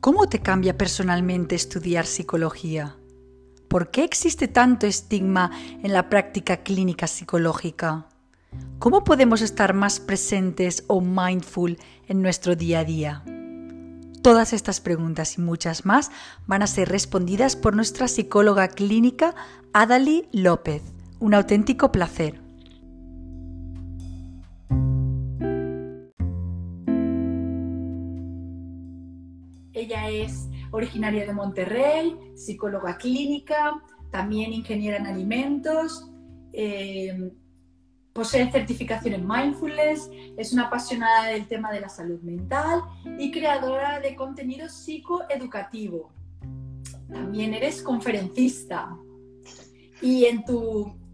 ¿Cómo te cambia personalmente estudiar psicología? ¿Por qué existe tanto estigma en la práctica clínica psicológica? ¿Cómo podemos estar más presentes o mindful en nuestro día a día? Todas estas preguntas y muchas más van a ser respondidas por nuestra psicóloga clínica Adali López. Un auténtico placer. Es originaria de Monterrey, psicóloga clínica, también ingeniera en alimentos, eh, posee certificación en mindfulness, es una apasionada del tema de la salud mental y creadora de contenido psicoeducativo. También eres conferencista y en,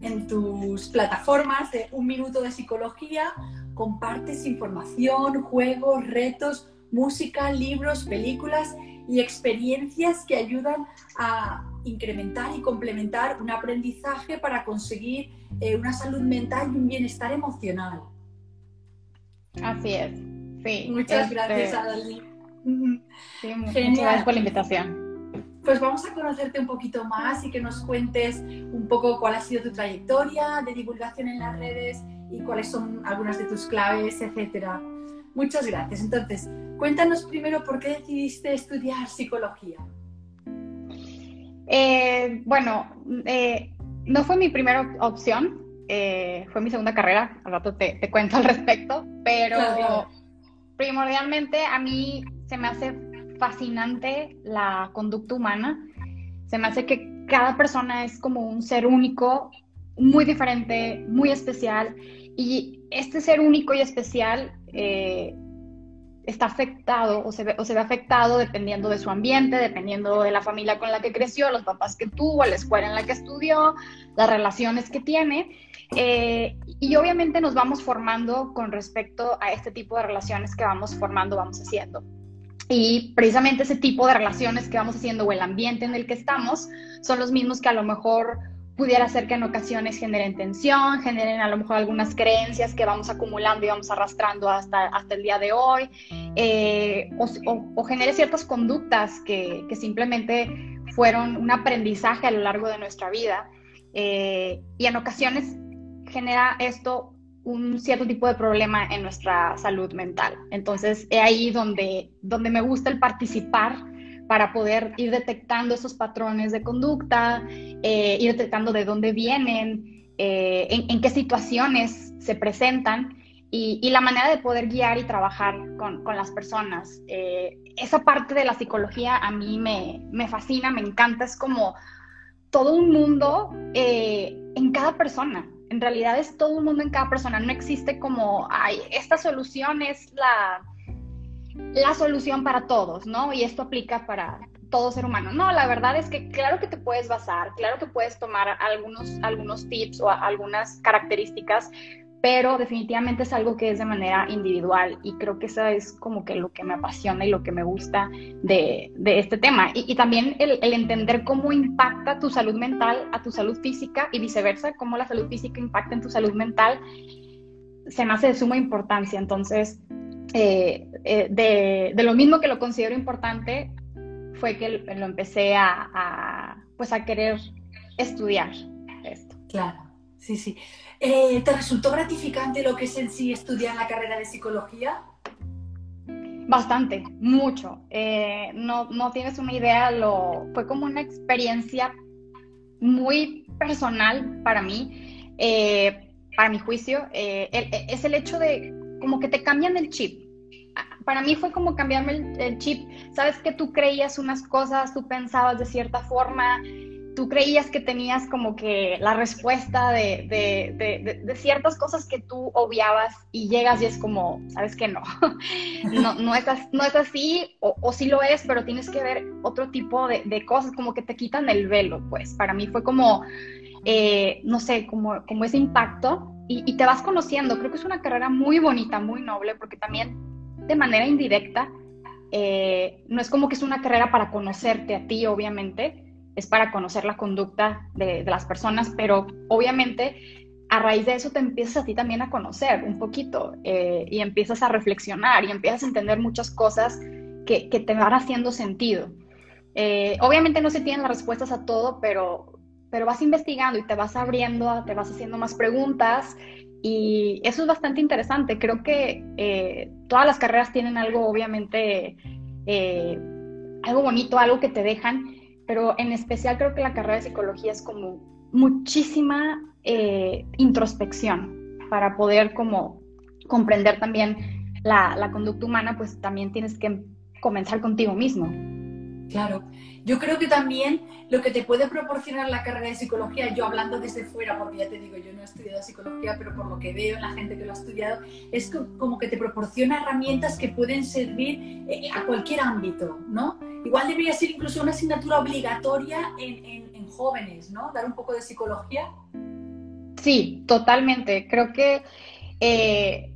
en tus plataformas de Un Minuto de Psicología compartes información, juegos, retos, música, libros, películas y experiencias que ayudan a incrementar y complementar un aprendizaje para conseguir eh, una salud mental y un bienestar emocional. Así es, sí. Muchas este, gracias, Adalí. Sí, muchas gracias por la invitación. Pues vamos a conocerte un poquito más y que nos cuentes un poco cuál ha sido tu trayectoria de divulgación en las redes y cuáles son algunas de tus claves, etcétera. Muchas gracias. Entonces, Cuéntanos primero por qué decidiste estudiar psicología. Eh, bueno, eh, no fue mi primera opción, eh, fue mi segunda carrera, al rato te, cuento al respecto, pero primordialmente a mí se me hace fascinante la conducta humana, se me hace que cada persona es como un ser único, muy diferente, muy especial, y este ser único y especial está afectado o se, ve, o se ve afectado dependiendo de su ambiente, dependiendo de la familia con la que creció, los papás que tuvo, la escuela en la que estudió, las relaciones que tiene. Eh, y obviamente nos vamos formando con respecto a este tipo de relaciones que vamos formando, vamos haciendo. Y precisamente ese tipo de relaciones que vamos haciendo o el ambiente en el que estamos son los mismos que a lo mejor pudiera ser que en ocasiones generen tensión, generen a lo mejor algunas creencias que vamos acumulando y vamos arrastrando hasta, hasta el día de hoy, eh, o, genere ciertas conductas que, simplemente fueron un aprendizaje a lo largo de nuestra vida. Eh, y en ocasiones genera esto un cierto tipo de problema en nuestra salud mental. Entonces, es ahí donde, donde me gusta el participar para poder ir detectando esos patrones de conducta, eh, ir detectando de dónde vienen, eh, en, qué situaciones se presentan y, la manera de poder guiar y trabajar con, las personas. Eh, esa parte de la psicología a mí me, me, fascina, me encanta, es como todo un mundo en cada persona. En realidad es todo un mundo en cada persona, no existe como, ay, esta solución es la la solución para todos, ¿no? Y esto aplica para todo ser humano. No, la verdad es que claro que te puedes basar, claro que puedes tomar algunos, algunos tips o algunas características, pero definitivamente es algo que es de manera individual y creo que eso es como que lo que me apasiona y lo que me gusta de, este tema. Y, también el, el, entender cómo impacta tu salud mental a tu salud física y viceversa, cómo la salud física impacta en tu salud mental, se me hace de suma importancia. Entonces, eh, eh, de, lo mismo que lo considero importante, fue que lo empecé a, pues a querer estudiar esto. Claro, sí, sí. Eh, ¿Te resultó gratificante lo que es en sí estudiar la carrera de psicología? Bastante, mucho. no, no tienes una idea, lo, fue como una experiencia muy personal para mí, para mi juicio. es el hecho de como que te cambian el chip. Para mí fue como cambiarme el, chip. Sabes que tú creías unas cosas, tú pensabas de cierta forma, tú creías que tenías como que la respuesta de, de, de, ciertas cosas que tú obviabas y llegas y es como, sabes que no, no, no, es, no es así o, o, sí lo es, pero tienes que ver otro tipo de, cosas, como que te quitan el velo, pues. Para mí fue como, eh, no sé, como, como ese impacto y, te vas conociendo. Creo que es una carrera muy bonita, muy noble, porque también de manera indirecta, eh, no es como que es una carrera para conocerte a ti, obviamente, es para conocer la conducta de, las personas, pero obviamente a raíz de eso te empiezas a ti también a conocer un poquito eh, y empiezas a reflexionar y empiezas a entender muchas cosas que, te van haciendo sentido. Eh, obviamente no se tienen las respuestas a todo, pero, pero vas investigando y te vas abriendo, te vas haciendo más preguntas y eso es bastante interesante. Creo que eh, todas las carreras tienen algo, obviamente, algo bonito, algo que te dejan, pero en especial creo que la carrera de psicología es como muchísima introspección para poder como comprender también la, la conducta humana, pues también tienes que comenzar contigo mismo. Claro. Yo creo que también lo que te puede proporcionar la carrera de psicología, yo hablando desde fuera, porque ya te digo, yo no he estudiado psicología, pero por lo que veo en la gente que lo ha estudiado, es como que te proporciona herramientas que pueden servir eh, a cualquier ámbito, ¿no? Igual debería ser incluso una asignatura obligatoria en, jóvenes, ¿no? Dar un poco de psicología. Sí, totalmente. Creo que eh,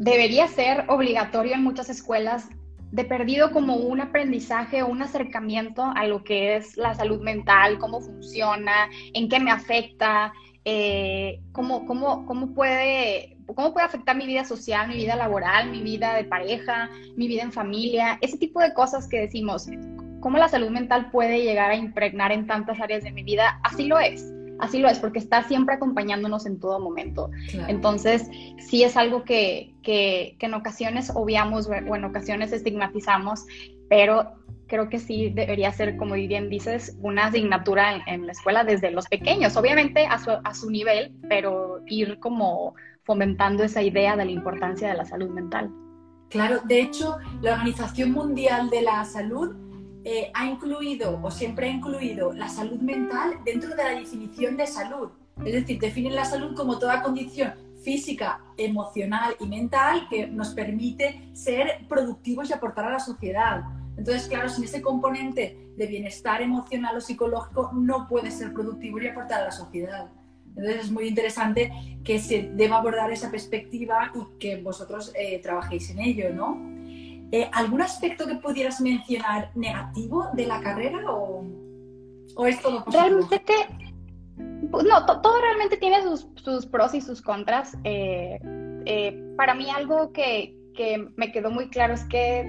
debería ser obligatorio en muchas escuelas de perdido como un aprendizaje o un acercamiento a lo que es la salud mental, cómo funciona, en qué me afecta, eh, cómo, cómo, cómo, puede, cómo puede afectar mi vida social, mi vida laboral, mi vida de pareja, mi vida en familia, ese tipo de cosas que decimos, cómo la salud mental puede llegar a impregnar en tantas áreas de mi vida, así lo es así lo es, porque está siempre acompañándonos en todo momento. Entonces, sí es algo que, que, en ocasiones obviamos o en ocasiones estigmatizamos, pero creo que sí debería ser, como bien dices, una asignatura en, la escuela desde los pequeños, obviamente a su, a su nivel, pero ir como fomentando esa idea de la importancia de la salud mental. Claro, de hecho, la Organización Mundial de la Salud eh, ha incluido o siempre ha incluido la salud mental dentro de la definición de salud. Es decir, definen la salud como toda condición física, emocional y mental que nos permite ser productivos y aportar a la sociedad. Entonces, claro, sin ese componente de bienestar emocional o psicológico no puede ser productivo y aportar a la sociedad. Entonces es muy interesante que se deba abordar esa perspectiva y que vosotros eh, trabajéis en ello, ¿no? Eh, ¿Algún aspecto que pudieras mencionar negativo de la carrera o, es todo? Realmente, no, todo realmente tiene sus, pros y sus contras. Eh, eh, para mí algo que, que me quedó muy claro es que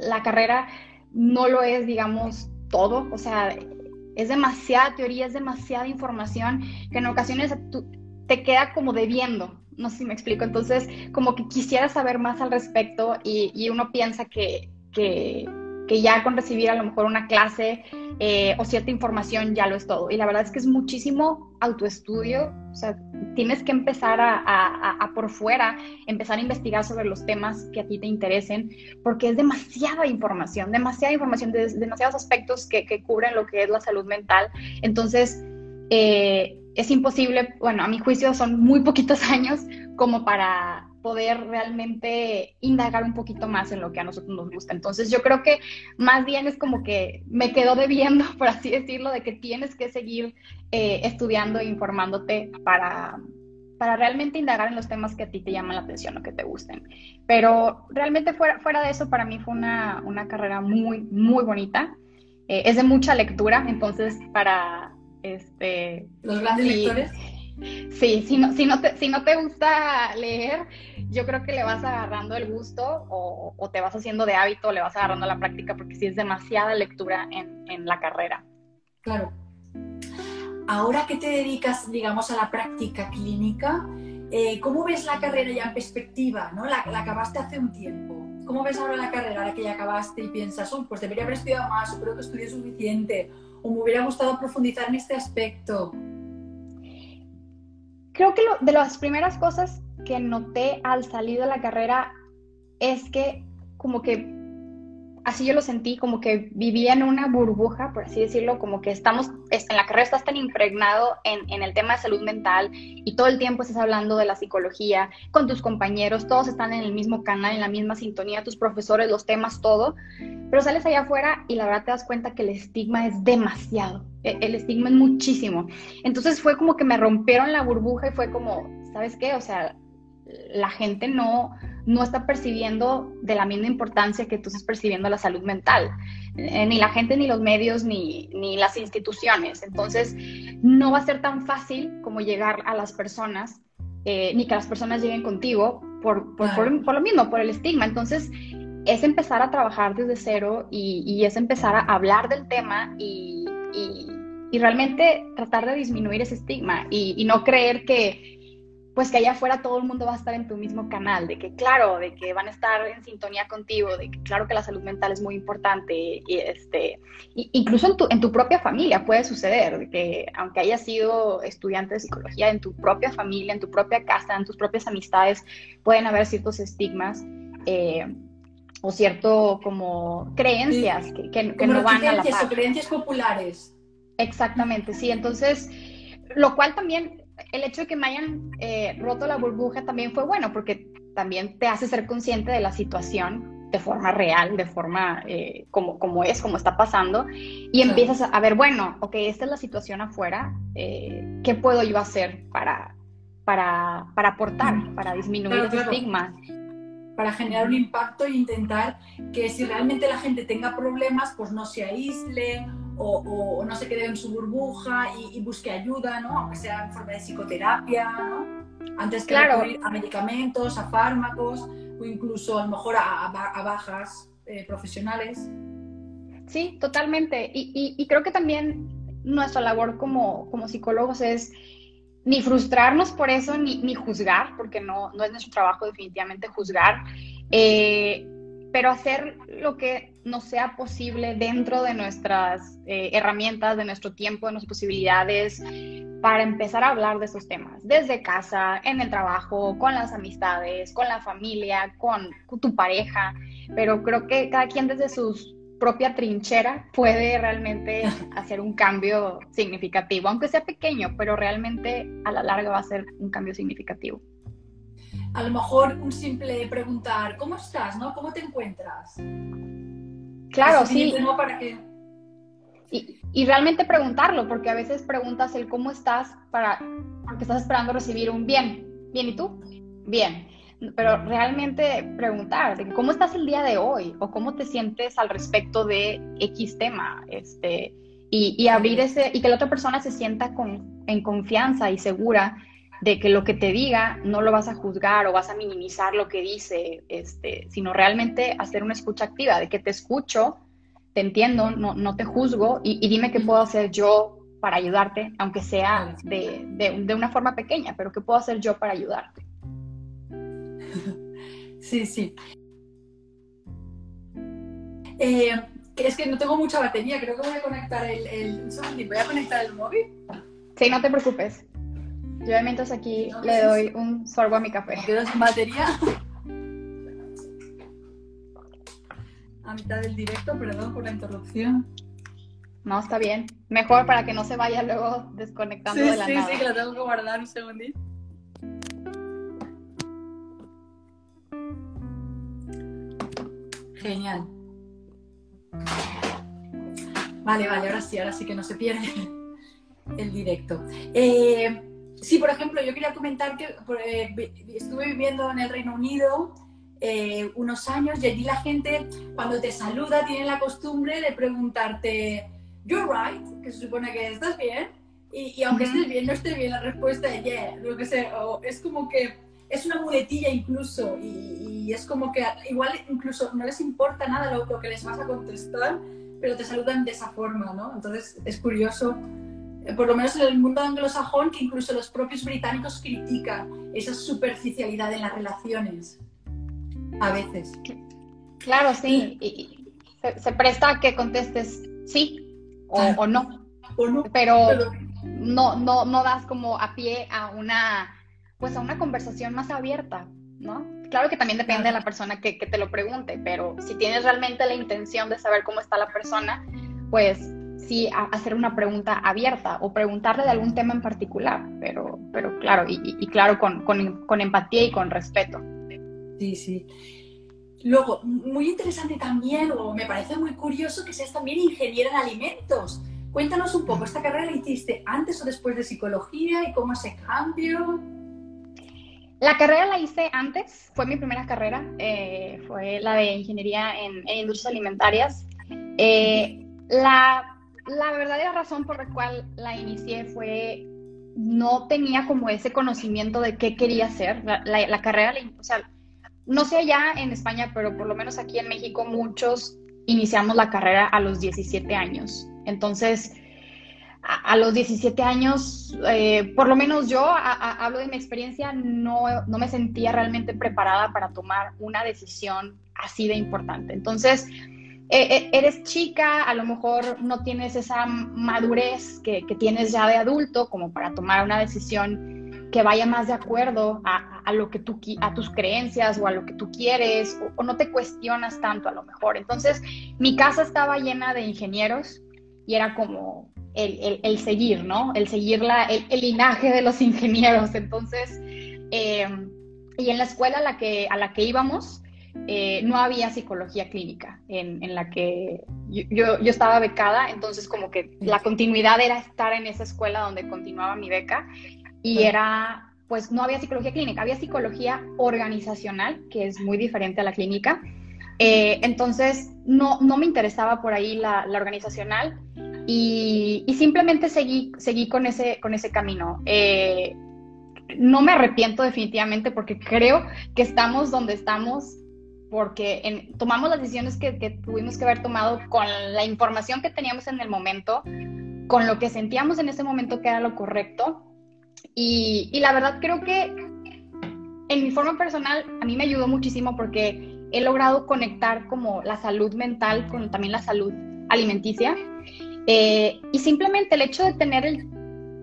la carrera no lo es, digamos, todo. O sea, es demasiada teoría, es demasiada información que en ocasiones te queda como debiendo no sé si me explico. Entonces, como que quisiera saber más al respecto y, uno piensa que, que, ya con recibir a lo mejor una clase eh, o cierta información ya lo es todo. Y la verdad es que es muchísimo autoestudio, o sea, tienes que empezar a, a, por fuera, empezar a investigar sobre los temas que a ti te interesen, porque es demasiada información, demasiada información, de, demasiados aspectos que, que cubren lo que es la salud mental. Entonces, eh, es imposible, bueno, a mi juicio son muy poquitos años como para poder realmente indagar un poquito más en lo que a nosotros nos gusta. Entonces yo creo que más bien es como que me quedo debiendo, por así decirlo, de que tienes que seguir eh, estudiando e informándote para, para realmente indagar en los temas que a ti te llaman la atención o que te gusten. Pero realmente fuera, fuera de eso, para mí fue una, una carrera muy, muy bonita. Eh, es de mucha lectura, entonces para este, ¿Los grandes lectores? Sí, si no, si, no te, si no te gusta leer, yo creo que le vas agarrando el gusto o, te vas haciendo de hábito, le vas agarrando la práctica, porque sí es demasiada lectura en, la carrera. Claro. Ahora que te dedicas, digamos, a la práctica clínica, eh, ¿cómo ves la carrera ya en perspectiva? ¿no? La, la, acabaste hace un tiempo. ¿Cómo ves ahora la carrera, ahora que ya acabaste y piensas, oh, pues debería haber estudiado más, o creo que estudié suficiente, o me hubiera gustado profundizar en este aspecto? Creo que de las primeras cosas que noté al salir de la carrera es que como que así yo lo sentí, como que vivía en una burbuja, por así decirlo, como que estamos, en la carrera estás tan impregnado en, el tema de salud mental y todo el tiempo estás hablando de la psicología con tus compañeros, todos están en el mismo canal, en la misma sintonía, tus profesores, los temas, todo, pero sales allá afuera y la verdad te das cuenta que el estigma es demasiado, e, el estigma es muchísimo. Entonces fue como que me rompieron la burbuja y fue como, ¿sabes qué? O sea, la gente no, no está percibiendo de la misma importancia que tú estás percibiendo la salud mental. Eh, ni la gente, ni los medios, ni, ni, las instituciones. Entonces, no va a ser tan fácil como llegar a las personas, eh, ni que las personas lleguen contigo por, por, por, lo mismo, por el estigma. Entonces, es empezar a trabajar desde cero y, es empezar a hablar del tema y, realmente tratar de disminuir ese estigma y, no creer que pues que allá afuera todo el mundo va a estar en tu mismo canal, de que claro, de que van a estar en sintonía contigo, de que claro que la salud mental es muy importante, y este, incluso en tu, en tu propia familia puede suceder, de que aunque hayas sido estudiante de psicología, en tu propia familia, en tu propia casa, en tus propias amistades, pueden haber ciertos estigmas. Eh, o cierto como creencias que, que, no van a la par. creencias populares. Exactamente, sí. Entonces, lo cual también, el hecho de que me hayan eh, roto la burbuja también fue bueno, porque también te hace ser consciente de la situación de forma real, de forma eh, como, como es, como está pasando, y empiezas a ver, bueno, ok, esta es la situación afuera, eh, ¿qué puedo yo hacer para, para, para aportar, para disminuir el estigma? para generar un impacto e intentar que si realmente la gente tenga problemas, pues no se aísle o, no se quede en su burbuja y, busque ayuda, ¿no? Aunque sea en forma de psicoterapia, ¿no? Antes que claro. recurrir a medicamentos, a fármacos o incluso a lo mejor a, bajas eh, profesionales. Sí, totalmente. Y, creo que también nuestra labor como, como psicólogos es ni frustrarnos por eso, ni, juzgar, porque no, no, es nuestro trabajo definitivamente juzgar, eh, pero hacer lo que nos sea posible dentro de nuestras eh, herramientas, de nuestro tiempo, de nuestras posibilidades, para empezar a hablar de esos temas, desde casa, en el trabajo, con las amistades, con la familia, con tu pareja, pero creo que cada quien desde sus propia trinchera puede realmente hacer un cambio significativo, aunque sea pequeño, pero realmente a la larga va a ser un cambio significativo. A lo mejor un simple preguntar, ¿cómo estás? ¿no? ¿Cómo te encuentras? Claro, sí. Para y, y, realmente preguntarlo, porque a veces preguntas el cómo estás para, porque estás esperando recibir un bien. ¿Bien y tú? Bien pero realmente preguntar cómo estás el día de hoy o cómo te sientes al respecto de X tema, este, y, abrir ese, y que la otra persona se sienta con, en confianza y segura de que lo que te diga no lo vas a juzgar o vas a minimizar lo que dice, este, sino realmente hacer una escucha activa, de que te escucho, te entiendo, no, no te juzgo y, dime qué puedo hacer yo para ayudarte, aunque sea de, de, de una forma pequeña, pero qué puedo hacer yo para ayudarte. Sí, sí. Eh, es que no tengo mucha batería, creo que voy a conectar el, el voy a conectar el móvil. Sí, no te preocupes. Yo mientras aquí le doy un sorbo a mi café. quedo sin batería. A mitad del directo, perdón por la interrupción. No, está bien. Mejor para que no se vaya luego desconectando de la sí, nada. Sí, sí, que lo tengo que guardar un segundito. Genial. Vale, vale, ahora sí, ahora sí que no se pierde el directo. Eh, sí, por ejemplo, yo quería comentar que eh, estuve viviendo en el Reino Unido eh, unos años y allí la gente cuando te saluda tiene la costumbre de preguntarte, you're right, que se supone que estás bien, y, aunque estés bien, no esté bien, la respuesta es yeah, lo que sea, o es como que es una muletilla incluso y, es como que igual incluso no les importa nada lo, que les vas a contestar, pero te saludan de esa forma, ¿no? Entonces es curioso, por lo menos en el mundo anglosajón, que incluso los propios británicos critican esa superficialidad en las relaciones, a veces. Claro, sí, y, se, presta a que contestes sí o, no. O no. pero, no, no, no das como a pie a una pues a una conversación más abierta, ¿no? Claro que también depende de la persona que, te lo pregunte, pero si tienes realmente la intención de saber cómo está la persona, pues sí hacer una pregunta abierta o preguntarle de algún tema en particular, pero, pero claro, y, claro, con, con, empatía y con respeto. Sí, sí. Luego, muy interesante también, o me parece muy curioso que seas también ingeniera en alimentos. Cuéntanos un poco, ¿esta carrera la hiciste antes o después de psicología y cómo ese cambio? La carrera la hice antes, fue mi primera carrera, eh, fue la de ingeniería en, industrias alimentarias. Eh, la, la, verdadera razón por la cual la inicié fue no tenía como ese conocimiento de qué quería hacer. La, la, carrera, o sea, no sé allá en España, pero por lo menos aquí en México muchos iniciamos la carrera a los 17 años. Entonces, a, los 17 años, eh, por lo menos yo hablo de mi experiencia, no, no me sentía realmente preparada para tomar una decisión así de importante. Entonces, eres chica, a lo mejor no tienes esa madurez que, tienes ya de adulto como para tomar una decisión que vaya más de acuerdo a, lo que tú, a tus creencias o a lo que tú quieres, o, no te cuestionas tanto a lo mejor. Entonces, mi casa estaba llena de ingenieros y era como el, seguir, ¿no? El seguir la, el, linaje de los ingenieros. Entonces, eh, y en la escuela a la que, a la que íbamos, eh, no había psicología clínica en, la que yo, yo, estaba becada, entonces como que la continuidad era estar en esa escuela donde continuaba mi beca y era, pues no había psicología clínica, había psicología organizacional, que es muy diferente a la clínica. Eh, entonces no, no me interesaba por ahí la, la organizacional y, y, simplemente seguí, seguí con, ese, con ese camino. Eh, no me arrepiento definitivamente porque creo que estamos donde estamos porque tomamos las decisiones que, tuvimos que haber tomado con la información que teníamos en el momento, con lo que sentíamos en ese momento que era lo correcto. Y, la verdad creo que en mi forma personal a mí me ayudó muchísimo porque he logrado conectar como la salud mental con también la salud alimenticia. Eh, y simplemente el hecho de tener el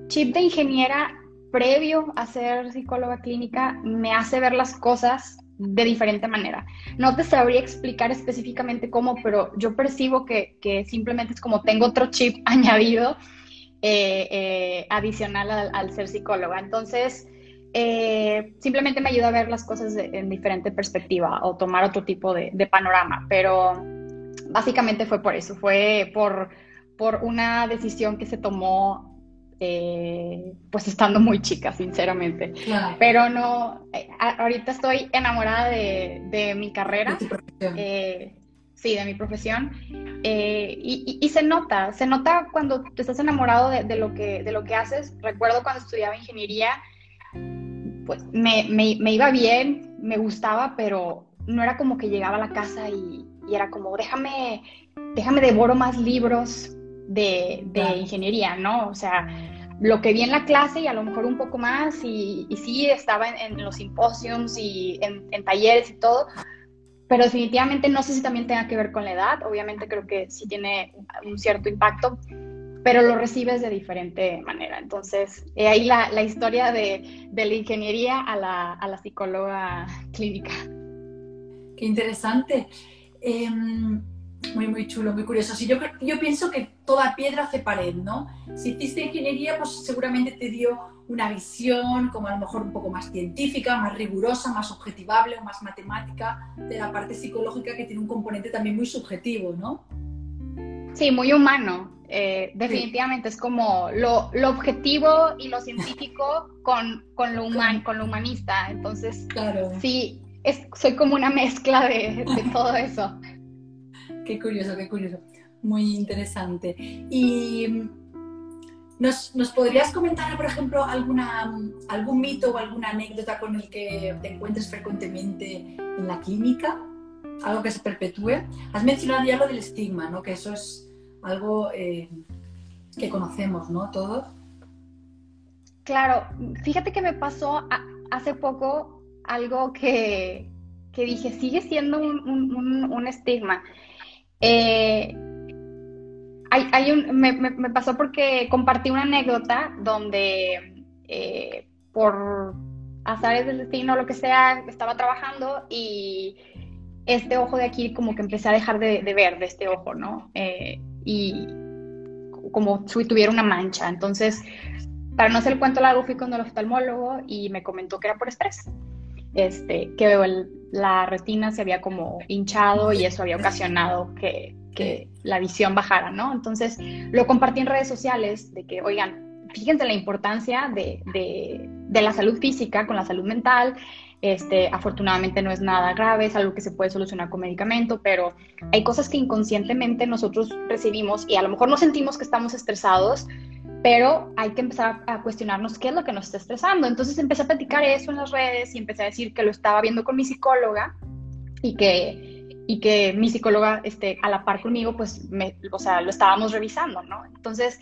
chip de ingeniera previo a ser psicóloga clínica me hace ver las cosas de diferente manera. No te sabría explicar específicamente cómo, pero yo percibo que, simplemente es como tengo otro chip añadido eh, eh, adicional al, ser psicóloga. Entonces, eh, simplemente me ayuda a ver las cosas en diferente perspectiva o tomar otro tipo de, de, panorama, pero básicamente fue por eso, fue por, por una decisión que se tomó eh, pues estando muy chica, sinceramente. Pero no, eh, ahorita estoy enamorada de, mi carrera. Eh, sí, de mi profesión. Y, se nota, se nota cuando te estás enamorado de, lo que, de lo que haces. Recuerdo cuando estudiaba ingeniería, pues me, iba bien, me gustaba, pero no era como que llegaba a la casa y, era como, déjame, déjame devoro más libros, de, ingeniería, ¿no? O sea, lo que vi en la clase y a lo mejor un poco más, y, sí, estaba en, los simposios y en, talleres y todo, pero definitivamente no sé si también tenga que ver con la edad, obviamente creo que sí tiene un cierto impacto, pero lo recibes de diferente manera. Entonces, ahí la, la historia de, de, la ingeniería a la, a la psicóloga clínica. Qué interesante. Em, muy, muy chulo, muy curioso. Sí, yo, yo pienso que toda piedra hace pared, ¿no? Si hiciste ingeniería, pues seguramente te dio una visión como a lo mejor un poco más científica, más rigurosa, más objetivable o más matemática de la parte psicológica que tiene un componente también muy subjetivo, ¿no? Sí, muy humano. Eh, definitivamente es como lo, lo, objetivo y lo científico con, con lo humano, con lo humanista. Entonces, claro. sí, es, soy como una mezcla de, de todo eso. Qué curioso, qué curioso. Muy interesante. Y mm, ¿nos, ¿nos, podrías comentar, por ejemplo, alguna, algún mito o alguna anécdota con el que te encuentres frecuentemente en la clínica? Algo que se perpetúe. Has mencionado ya lo del estigma, ¿no? Que eso es algo eh, que conocemos, ¿no? Todos. Claro, fíjate que me pasó hace poco algo que, que dije, sigue siendo un, un, un estigma. Eh, hay, un, me, pasó porque compartí una anécdota donde eh, por azares del destino o lo que sea, estaba trabajando y este ojo de aquí como que empecé a dejar de, ver de este ojo, ¿no? Eh, y como si tuviera una mancha. Entonces, para no hacer el cuento largo, fui con el oftalmólogo y me comentó que era por estrés. Este, que el, la retina se había como hinchado y eso había ocasionado que, la visión bajara, ¿no? Entonces lo compartí en redes sociales de que, oigan, fíjense la importancia de, la salud física con la salud mental. Este, afortunadamente no es nada grave, es algo que se puede solucionar con medicamento, pero hay cosas que inconscientemente nosotros recibimos y a lo mejor no sentimos que estamos estresados, pero hay que empezar a cuestionarnos qué es lo que nos está estresando. Entonces empecé a platicar eso en las redes y empecé a decir que lo estaba viendo con mi psicóloga y que, y que mi psicóloga este, a la par conmigo, pues, me, o sea, lo estábamos revisando, ¿no? Entonces,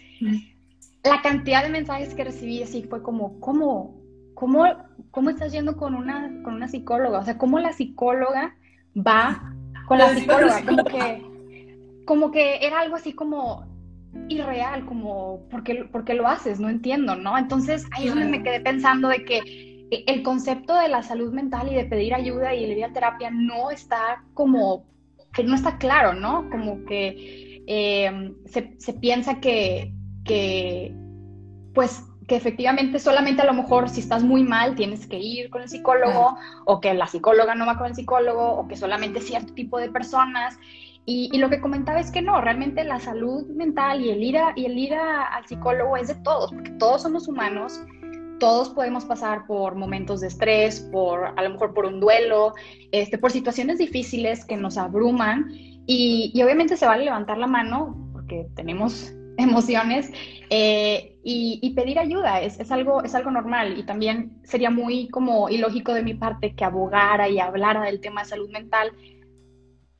la cantidad de mensajes que recibí así fue como, ¿cómo, cómo, cómo estás yendo con una, con una psicóloga? O sea, ¿cómo la psicóloga va con la psicóloga? Como que, como que era algo así como irreal, como, ¿por qué, lo haces? No entiendo, ¿no? Entonces ahí es donde me quedé pensando de que eh, el concepto de la salud mental y de pedir ayuda y el ir a terapia no está como, que no está claro, ¿no? Como que eh, se, piensa que, que, pues, que efectivamente solamente a lo mejor si estás muy mal tienes que ir con el psicólogo o que la psicóloga no va con el psicólogo o que solamente cierto tipo de personas y, lo que comentaba es que no, realmente la salud mental y el ir, y el ir al psicólogo es de todos, porque todos somos humanos, todos podemos pasar por momentos de estrés, por a lo mejor por un duelo, este, por situaciones difíciles que nos abruman y, obviamente se vale levantar la mano porque tenemos emociones eh, y, pedir ayuda es, es, algo, es algo normal y también sería muy como ilógico de mi parte que abogara y hablara del tema de salud mental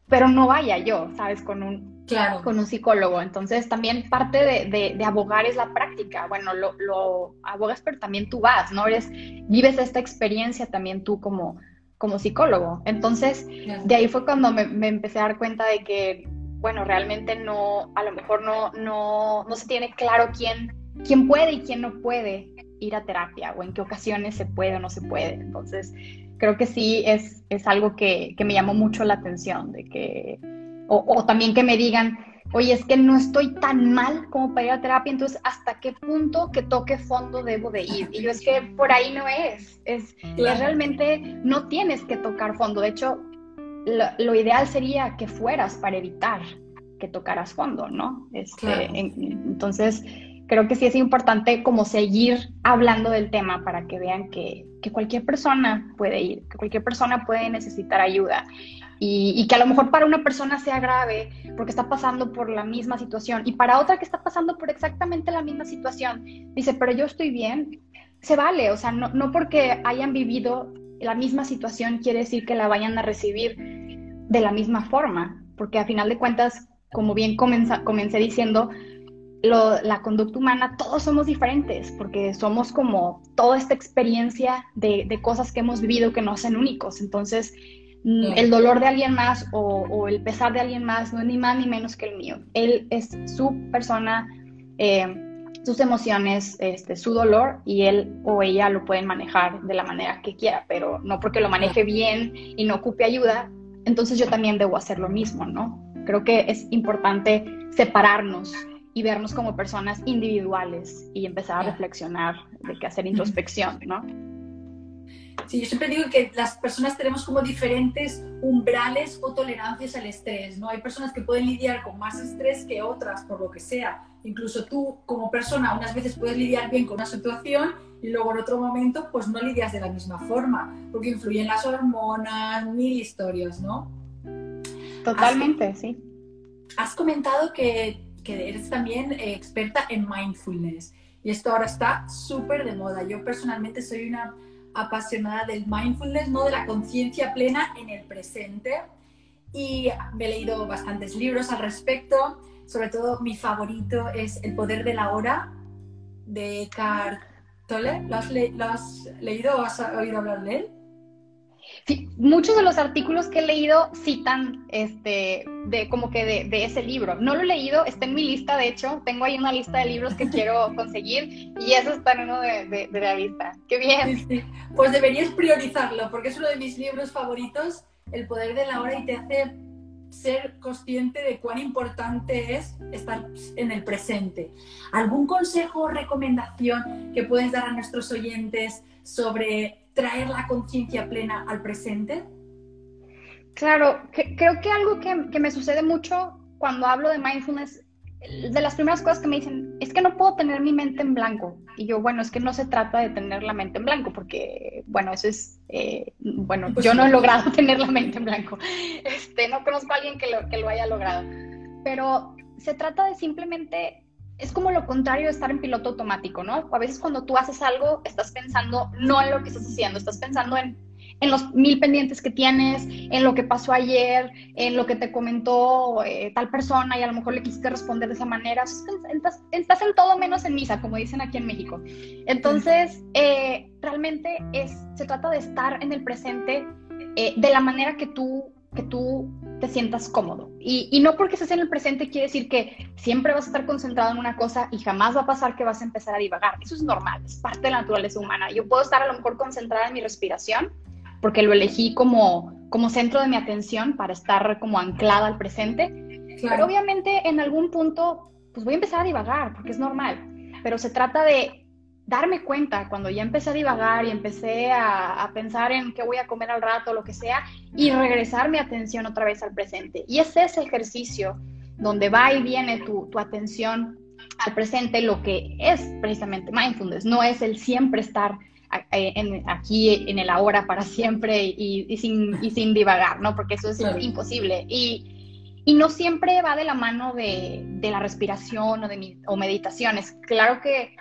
pero no vaya yo, ¿sabes? Con un, claro. con un psicólogo. Entonces, también parte de, de, abogar es la práctica. Bueno, lo, lo, abogas, pero también tú vas, ¿no? Eres, vives esta experiencia también tú como, como psicólogo. Entonces, de ahí fue cuando me, me, empecé a dar cuenta de que, bueno, realmente no, a lo mejor no, no, no se tiene claro quién, quién puede y quién no puede ir a terapia o en qué ocasiones se puede o no se puede. Entonces, creo que sí es, es algo que, me llamó mucho la atención, de que, o, también que me digan, oye, es que no estoy tan mal como para ir a terapia, entonces, ¿hasta qué punto que toque fondo debo de ir? Y yo es que por ahí no es, es, realmente no tienes que tocar fondo, de hecho, lo, ideal sería que fueras para evitar que tocaras fondo, ¿no? Este, entonces, creo que sí es importante como seguir hablando del tema para que vean que, cualquier persona puede ir, que cualquier persona puede necesitar ayuda. Y, que a lo mejor para una persona sea grave porque está pasando por la misma situación y para otra que está pasando por exactamente la misma situación, dice, pero yo estoy bien, se vale, o sea, no, no porque hayan vivido la misma situación quiere decir que la vayan a recibir de la misma forma, porque a final de cuentas, como bien comencé diciendo, la conducta humana, todos somos diferentes, porque somos como toda esta experiencia de, cosas que hemos vivido que nos hacen únicos. Entonces, mm, el dolor de alguien más o, el pesar de alguien más no es ni más ni menos que el mío. Él es su persona, eh, sus emociones, este, su dolor, y él o ella lo pueden manejar de la manera que quiera, pero no porque lo maneje bien y no ocupe ayuda, entonces yo también debo hacer lo mismo, ¿no? Creo que es importante separarnos y vernos como personas individuales y empezar a reflexionar de qué hacer introspección, ¿no? Sí, yo siempre digo que las personas tenemos como diferentes umbrales o tolerancias al estrés, ¿no? Hay personas que pueden lidiar con más estrés que otras, por lo que sea. Incluso tú, como persona, unas veces puedes lidiar bien con una situación y luego en otro momento, pues no lidias de la misma forma, porque influyen las hormonas, mil historias, ¿no? Totalmente, sí. Has comentado que que eres también eh, experta en mindfulness. Y esto ahora está súper de moda. Yo personalmente soy una apasionada del mindfulness, ¿no? de la conciencia plena en el presente. Y he leído bastantes libros al respecto. Sobre todo mi favorito es El poder de la hora de Eckhart Tolle. ¿Lo has, ¿Lo has leído o has oído hablar de él? Sí, muchos de los artículos que he leído citan este, de como que de, ese libro. No lo he leído, está en mi lista, de hecho, tengo ahí una lista de libros que quiero conseguir y eso está en uno de, de, la lista. ¡Qué bien! Pues deberías priorizarlo porque es uno de mis libros favoritos, El poder de la hora, y te hace ser consciente de cuán importante es estar en el presente. ¿Algún consejo o recomendación que puedes dar a nuestros oyentes sobre traer la conciencia plena al presente? Claro, creo que algo que, me sucede mucho cuando hablo de mindfulness, de las primeras cosas que me dicen, es que no puedo tener mi mente en blanco. Y yo, bueno, es que no se trata de tener la mente en blanco, porque, bueno, eso es, eh, bueno, pues yo no he logrado tener la mente en blanco. Este, no conozco a alguien que lo, que lo haya logrado. Pero se trata de simplemente es como lo contrario de estar en piloto automático, ¿no? A veces cuando tú haces algo, estás pensando no en lo que estás haciendo, estás pensando en, en los mil pendientes que tienes, en lo que pasó ayer, en lo que te comentó eh, tal persona y a lo mejor le quisiste responder de esa manera. Estás, estás, en todo menos en misa, como dicen aquí en México. Entonces, eh, realmente es, se trata de estar en el presente eh, de la manera que tú que tú te sientas cómodo. Y, no porque estés en el presente quiere decir que siempre vas a estar concentrado en una cosa y jamás va a pasar que vas a empezar a divagar. Eso es normal, es parte de la naturaleza humana. Yo puedo estar a lo mejor concentrada en mi respiración porque lo elegí como, como centro de mi atención para estar como anclada al presente. Pero obviamente en algún punto pues voy a empezar a divagar porque es normal. Pero se trata de darme cuenta cuando ya empecé a divagar y empecé a, pensar en qué voy a comer al rato, lo que sea, y regresar mi atención otra vez al presente. Y es ese ejercicio donde va y viene tu, atención al presente, lo que es precisamente mindfulness, no es el siempre estar eh, aquí en el ahora para siempre y, sin, sin, divagar, ¿no? Porque eso es imposible. Y, no siempre va de la mano de, la respiración o de o meditaciones. Claro que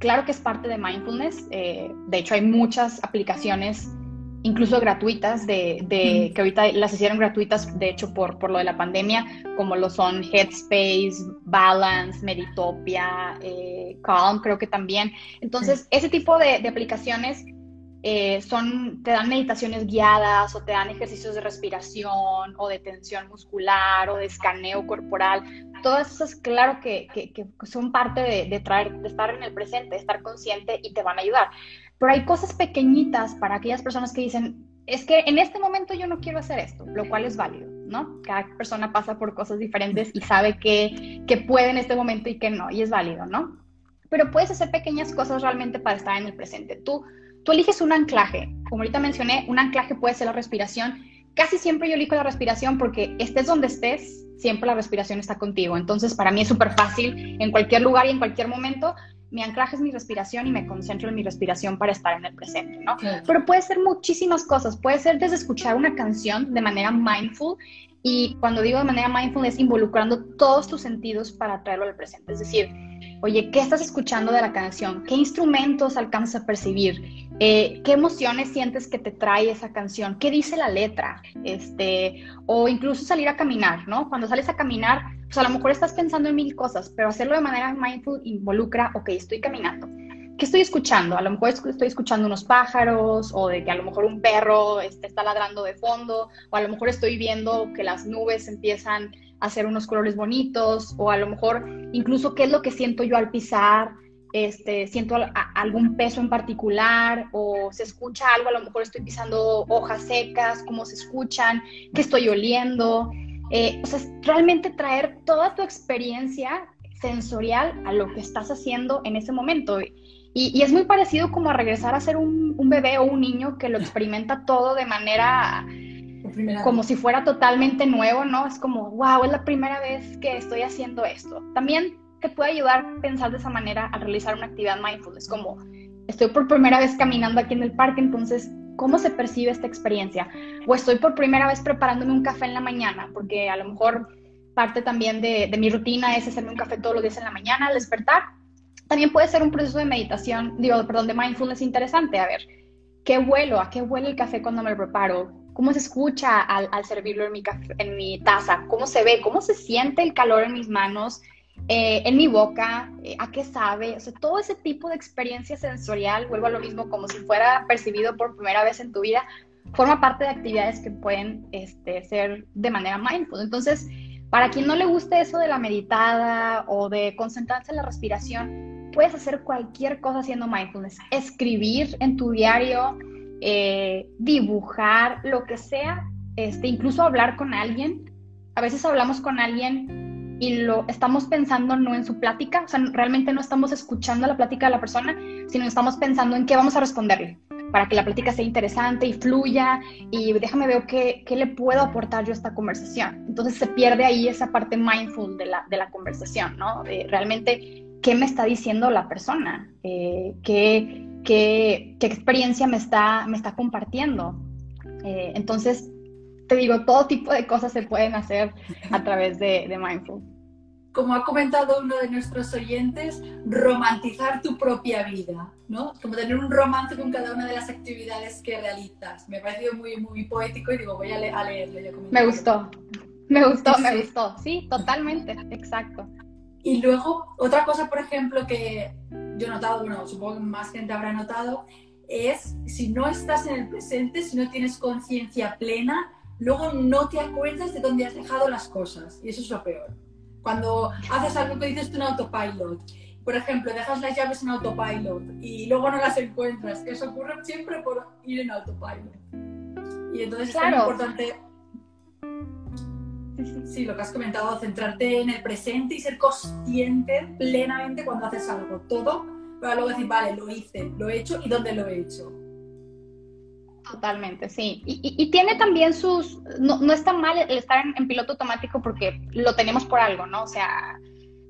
Claro que es parte de mindfulness. Eh, de hecho, hay muchas aplicaciones, incluso gratuitas, de, que ahorita las hicieron gratuitas, de hecho, por, por lo de la pandemia, como lo son Headspace, Balance, Meditopia, eh, Calm, creo que también. Entonces, ese tipo de, de aplicaciones eh, son, te dan meditaciones guiadas o te dan ejercicios de respiración o de tensión muscular o de escaneo corporal. Todas esas, claro que, son parte de, traer, de estar en el presente, de estar consciente y te van a ayudar. Pero hay cosas pequeñitas para aquellas personas que dicen, es que en este momento yo no quiero hacer esto, lo cual es válido, ¿no? Cada persona pasa por cosas diferentes y sabe que, que puede en este momento y que no, y es válido, ¿no? Pero puedes hacer pequeñas cosas realmente para estar en el presente. Tú Tú eliges un anclaje. Como ahorita mencioné, un anclaje puede ser la respiración. Casi siempre yo elijo la respiración porque estés donde estés, siempre la respiración está contigo. Entonces, para mí es súper fácil en cualquier lugar y en cualquier momento. Mi anclaje es mi respiración y me concentro en mi respiración para estar en el presente, ¿no? Pero puede ser muchísimas cosas. Puede ser desde escuchar una canción de manera mindful y cuando digo de manera mindful es involucrando todos tus sentidos para traerlo al presente. Es decir, oye, ¿qué estás escuchando de la canción? ¿Qué instrumentos alcanzas a percibir? Eh, ¿Qué emociones sientes que te trae esa canción? ¿Qué dice la letra? Este, o incluso salir a caminar, ¿no? Cuando sales a caminar, pues a lo mejor estás pensando en mil cosas, pero hacerlo de manera mindful involucra, ok, estoy caminando. ¿Qué estoy escuchando? A lo mejor estoy escuchando unos pájaros o de que a lo mejor un perro este, está ladrando de fondo o a lo mejor estoy viendo que las nubes empiezan hacer unos colores bonitos o a lo mejor incluso qué es lo que siento yo al pisar, este, siento algún peso en particular o se escucha algo, a lo mejor estoy pisando hojas secas, cómo se escuchan, qué estoy oliendo. Eh, o sea, realmente traer toda tu experiencia sensorial a lo que estás haciendo en ese momento. Y, es muy parecido como a regresar a ser un, un, bebé o un niño que lo experimenta todo de manera como si fuera totalmente nuevo, ¿no? Es como, wow, es la primera vez que estoy haciendo esto. También te puede ayudar a pensar de esa manera a realizar una actividad mindfulness, como estoy por primera vez caminando aquí en el parque, entonces, ¿cómo se percibe esta experiencia? O estoy por primera vez preparándome un café en la mañana, porque a lo mejor parte también de, de mi rutina es hacerme un café todos los días en la mañana al despertar. También puede ser un proceso de meditación, digo, perdón, de mindfulness interesante. A ver, ¿qué huelo? ¿A qué huele el café cuando me lo preparo? Cómo se escucha al, servirlo en mi, en mi taza, cómo se ve, cómo se siente el calor en mis manos, eh, en mi boca, eh, a qué sabe, o sea, todo ese tipo de experiencia sensorial, vuelvo a lo mismo, como si fuera percibido por primera vez en tu vida, forma parte de actividades que pueden este, ser de manera mindful. Entonces, para quien no le guste eso de la meditada o de concentrarse en la respiración, puedes hacer cualquier cosa haciendo mindfulness. Escribir en tu diario, eh, dibujar, lo que sea, este, incluso hablar con alguien. A veces hablamos con alguien y lo estamos pensando no en su plática, o sea, realmente no estamos escuchando la plática de la persona, sino estamos pensando en qué vamos a responderle para que la plática sea interesante y fluya y déjame ver qué, qué le puedo aportar yo a esta conversación. Entonces se pierde ahí esa parte mindful de la, de la conversación, ¿no? realmente, ¿qué me está diciendo la persona? Eh, ¿qué, qué, experiencia me está, me está compartiendo. Eh, entonces, te digo, todo tipo de cosas se pueden hacer a través de, de Mindful. como ha comentado uno de nuestros oyentes, romantizar tu propia vida, ¿no? Como tener un romance con cada una de las actividades que realizas. Me ha parecido muy, muy poético y digo, voy a, leerlo. me gustó, me gustó, me gustó. Sí, totalmente, exacto. Y luego, otra cosa, por ejemplo, que yo he notado, bueno, supongo que más gente habrá notado, es si no estás en el presente, si no tienes conciencia plena, luego no te acuerdas de dónde has dejado las cosas. Y eso es lo peor. Cuando haces algo que dices tú en autopilot, por ejemplo, dejas las llaves en autopilot y luego no las encuentras, eso ocurre siempre por ir en autopilot. Y entonces es muy importante, sí, lo que has comentado, centrarte en el presente y ser consciente plenamente cuando haces algo, todo, para luego decir, vale, lo hice, lo he hecho y dónde lo he hecho. Totalmente, sí. Y, tiene también sus, no, no es tan mal el estar en, piloto automático porque lo tenemos por algo, ¿no? O sea,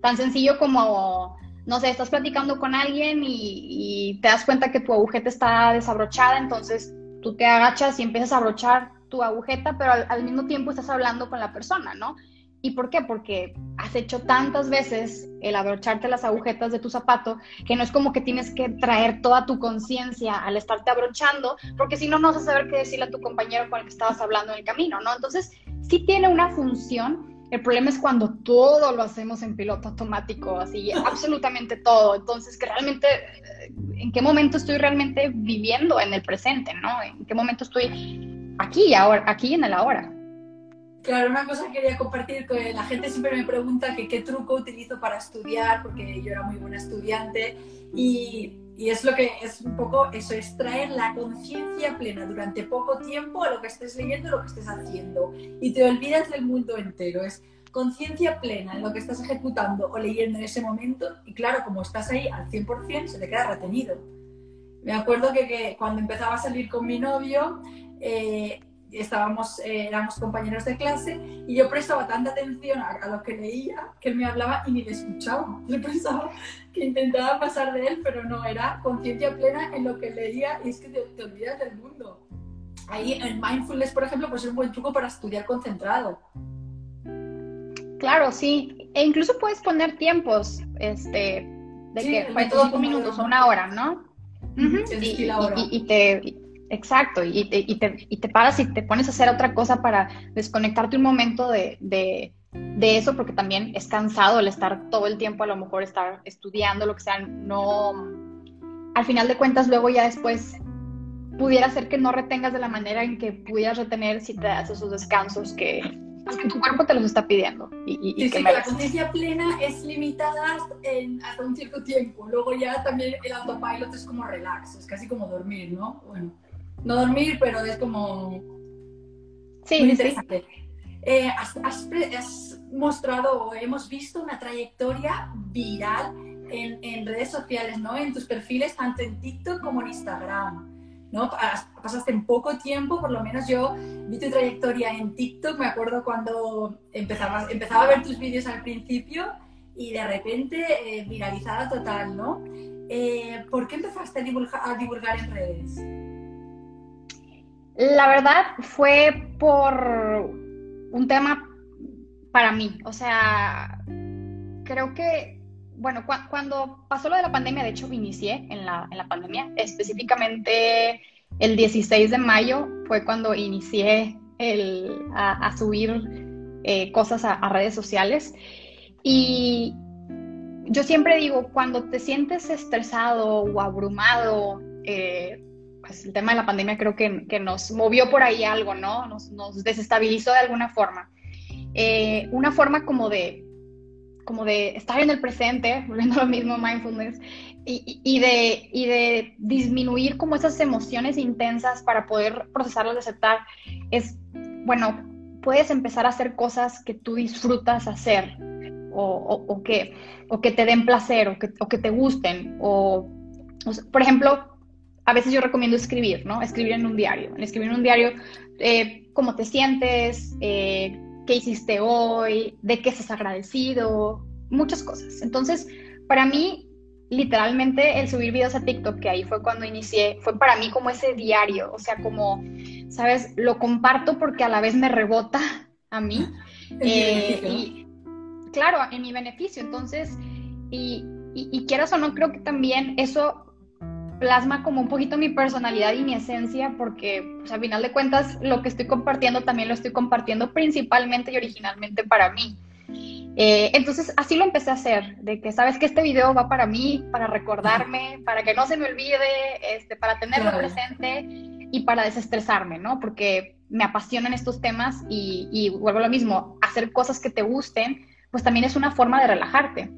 tan sencillo como, no sé, estás platicando con alguien y, te das cuenta que tu agujeta está desabrochada, entonces tú te agachas y empiezas a abrochar tu agujeta, pero al mismo tiempo estás hablando con la persona, ¿no? ¿Y por qué? Porque has hecho tantas veces el abrocharte las agujetas de tu zapato que no es como que tienes que traer toda tu conciencia al estarte abrochando, porque si no, no vas a saber qué decirle a tu compañero con el que estabas hablando en el camino, ¿no? Entonces, sí tiene una función. El problema es cuando todo lo hacemos en piloto automático, así, absolutamente todo. Entonces, que realmente, eh, ¿en qué momento estoy realmente viviendo en el presente, ¿no? ¿En qué momento estoy aquí, ahora, aquí en el ahora? Claro, una cosa que quería compartir, que la gente siempre me pregunta que qué truco utilizo para estudiar, porque yo era muy buena estudiante, y, y es lo que es un poco eso, extraer la conciencia plena durante poco tiempo a lo que estés leyendo, lo que estés haciendo, y te olvidas del mundo entero, es conciencia plena en lo que estás ejecutando o leyendo en ese momento, y claro, como estás ahí al 100%, se te queda retenido. Me acuerdo que, que cuando empezaba a salir con mi novio, eh, estábamos, eh, éramos compañeros de clase y yo prestaba tanta atención a, lo que leía que él me hablaba y ni le escuchaba. Yo pensaba que intentaba pasar de él, pero no, era conciencia plena en lo que leía y es que te, olvidas del mundo. Ahí en mindfulness, por ejemplo, pues es un buen truco para estudiar concentrado. Claro, sí. E incluso puedes poner tiempos, este, de que fue cinco minutos o una hora, ¿no? y, te, Exacto, y, y, te, y, te, paras y te pones a hacer otra cosa para desconectarte un momento de, de, de, eso, porque también es cansado el estar todo el tiempo, a lo mejor estar estudiando, lo que sea, no, al final de cuentas luego ya después pudiera ser que no retengas de la manera en que pudieras retener si te das esos descansos que, pues, que tu cuerpo te los está pidiendo. Y, y, que la conciencia plena es limitada en, hasta un cierto tiempo, luego ya también el autopilot es como relax, es casi como dormir, ¿no? Bueno no dormir, pero es como sí, muy interesante. Eh, has, mostrado o hemos visto una trayectoria viral en, redes sociales, ¿no? En tus perfiles, tanto en TikTok como en Instagram. ¿no? Pasaste en poco tiempo, por lo menos yo vi tu trayectoria en TikTok, me acuerdo cuando empezaba, empezaba a ver tus vídeos al principio y de repente eh, viralizada total, ¿no? Eh, ¿Por qué empezaste a divulgar, a divulgar en redes? La verdad fue por un tema para mí. O sea, creo que, bueno, cuando pasó lo de la pandemia, de hecho, inicié en la, en la pandemia, específicamente el 16 de mayo fue cuando inicié el, a, subir eh, cosas a, redes sociales. Y yo siempre digo, cuando te sientes estresado o abrumado, eh, pues, el tema de la pandemia creo que, que nos movió por ahí algo, ¿no? Nos, nos desestabilizó de alguna forma. Eh, una forma como de, como de estar en el presente, volviendo a lo mismo, mindfulness, y, y, de, y de disminuir como esas emociones intensas para poder procesarlas, de aceptar, es, bueno, puedes empezar a hacer cosas que tú disfrutas hacer, o, o, que, o que te den placer, o que, o que te gusten, o, por ejemplo, a veces yo recomiendo escribir, ¿no? Escribir en un diario. escribir en un diario eh, cómo te sientes, eh, qué hiciste hoy, de qué estás agradecido, muchas cosas. Entonces, para mí, literalmente el subir videos a TikTok, que ahí fue cuando inicié, fue para mí como ese diario, o sea, como, ¿sabes? Lo comparto porque a la vez me rebota a mí. Eh, y, claro, en mi beneficio. Entonces, y, y, quieras o no, creo que también eso plasma como un poquito mi personalidad y mi esencia, porque pues, a final de cuentas lo que estoy compartiendo también lo estoy compartiendo principalmente y originalmente para mí. Eh, entonces así lo empecé a hacer, de que sabes que este video va para mí, para recordarme, para que no se me olvide, este, para tenerlo presente y para desestresarme, ¿no? Porque me apasionan estos temas y, y vuelvo a lo mismo, hacer cosas que te gusten, pues también es una forma de relajarte.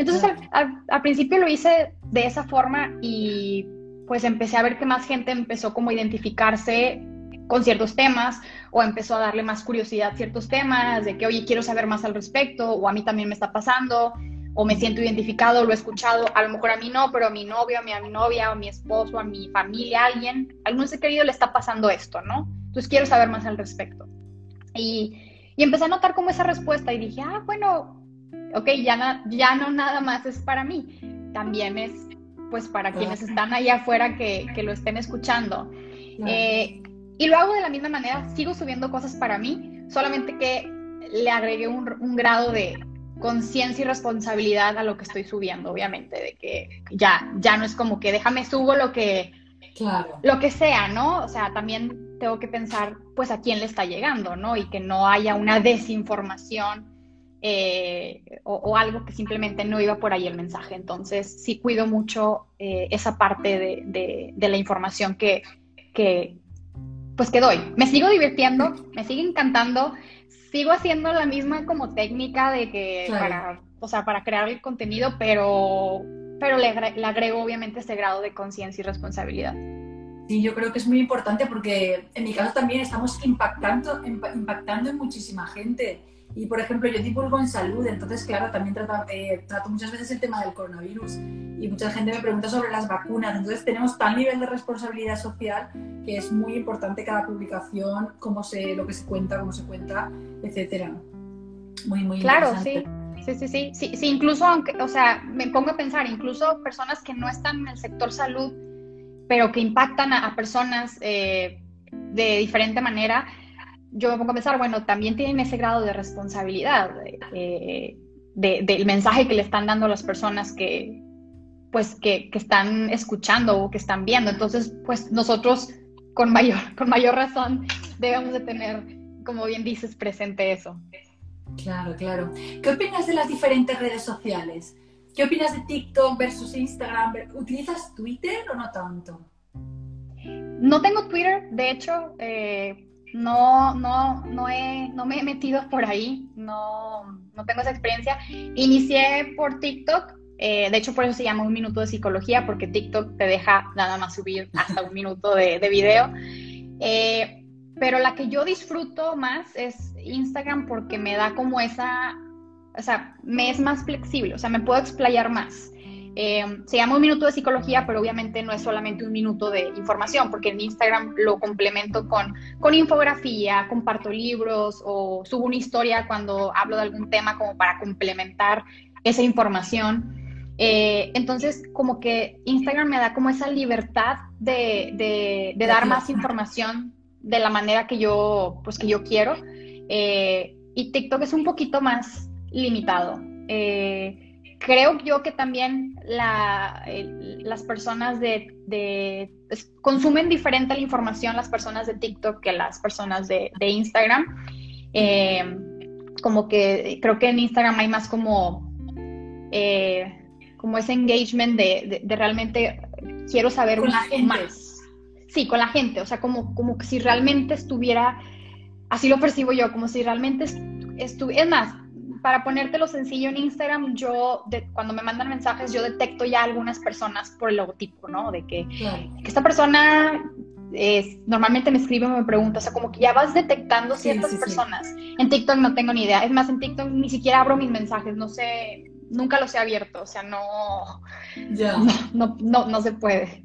Entonces al, principio lo hice de esa forma y pues empecé a ver que más gente empezó como a identificarse con ciertos temas o empezó a darle más curiosidad a ciertos temas, de que, oye, quiero saber más al respecto, o a mí también me está pasando, o me siento identificado, lo he escuchado, a lo mejor a mí no, pero a mi novio, a mi, a mi novia, o a mi esposo, a mi familia, a alguien, a algún ser querido le está pasando esto, ¿no? Entonces quiero saber más al respecto. Y, y empecé a notar como esa respuesta y dije, ah, bueno, ok, ya, ya no nada más es para mí, también es pues para quienes están allá afuera que, que lo estén escuchando. Eh, y lo hago de la misma manera, sigo subiendo cosas para mí, solamente que le agregué un, un grado de conciencia y responsabilidad a lo que estoy subiendo, obviamente, de que ya, ya no es como que déjame subo lo que, claro. lo que sea, ¿no? O sea, también tengo que pensar, pues, a quién le está llegando, ¿no? Y que no haya una desinformación eh, o, algo que simplemente no iba por ahí el mensaje. Entonces, sí cuido mucho eh, esa parte de, de, la información que, que, pues que doy. Me sigo divirtiendo, me sigue encantando, sigo haciendo la misma como técnica de que para, o sea, para crear el contenido, pero, pero le, le agrego obviamente ese grado de conciencia y responsabilidad. Sí, yo creo que es muy importante porque en mi caso también estamos impactando, impactando en muchísima gente. Y, por ejemplo, yo divulgo en salud, entonces, claro, también eh, trato, muchas veces el tema del coronavirus y mucha gente me pregunta sobre las vacunas. Entonces, tenemos tal nivel de responsabilidad social que es muy importante cada publicación, cómo se, lo que se cuenta, cómo se cuenta, etcétera. Muy, muy claro, sí. Sí, sí, sí, sí, sí, incluso aunque, o sea, me pongo a pensar, incluso personas que no están en el sector salud, pero que impactan a, personas eh, de diferente manera, yo me pongo a pensar, bueno, también tienen ese grado de responsabilidad eh, del mensaje que le están dando a las personas que, pues, que, que, están escuchando o que están viendo. Entonces, pues nosotros con mayor, con mayor razón debemos de tener, como bien dices, presente eso. Claro, claro. ¿Qué opinas de las diferentes redes sociales? ¿Qué opinas de TikTok versus Instagram? ¿Utilizas Twitter o no tanto? No tengo Twitter, de hecho, eh, no, no, no, he, no me he metido por ahí, no, no tengo esa experiencia. Inicié por TikTok, eh, de hecho por eso se llama un minuto de psicología, porque TikTok te deja nada más subir hasta un minuto de, de video. Eh, pero la que yo disfruto más es Instagram porque me da como esa, o sea, me es más flexible, o sea, me puedo explayar más. Eh, se llama un minuto de psicología, pero obviamente no es solamente un minuto de información, porque en Instagram lo complemento con, con infografía, comparto libros o subo una historia cuando hablo de algún tema como para complementar esa información. Eh, entonces, como que Instagram me da como esa libertad de, de, dar más información de la manera que yo, pues, que yo quiero. Eh, y TikTok es un poquito más limitado. Eh, creo yo que también las personas de, pues, consumen diferente la información las personas de TikTok que las personas de, Instagram. Eh, como que creo que en Instagram hay más como, eh, como ese engagement de, realmente quiero saber más. Sí, con la gente, o sea, como, como si realmente estuviera, así lo percibo yo, como si realmente estuviera, es más, para ponértelo sencillo en Instagram, yo cuando me mandan mensajes, yo detecto ya algunas personas por el logotipo, ¿no? De que, esta persona es, normalmente me escribe o me pregunta, o sea, como que ya vas detectando ciertas personas. En TikTok no tengo ni idea. Es más, en TikTok ni siquiera abro mis mensajes, no sé, nunca los he abierto, o sea, no, ya. no, no, no se puede.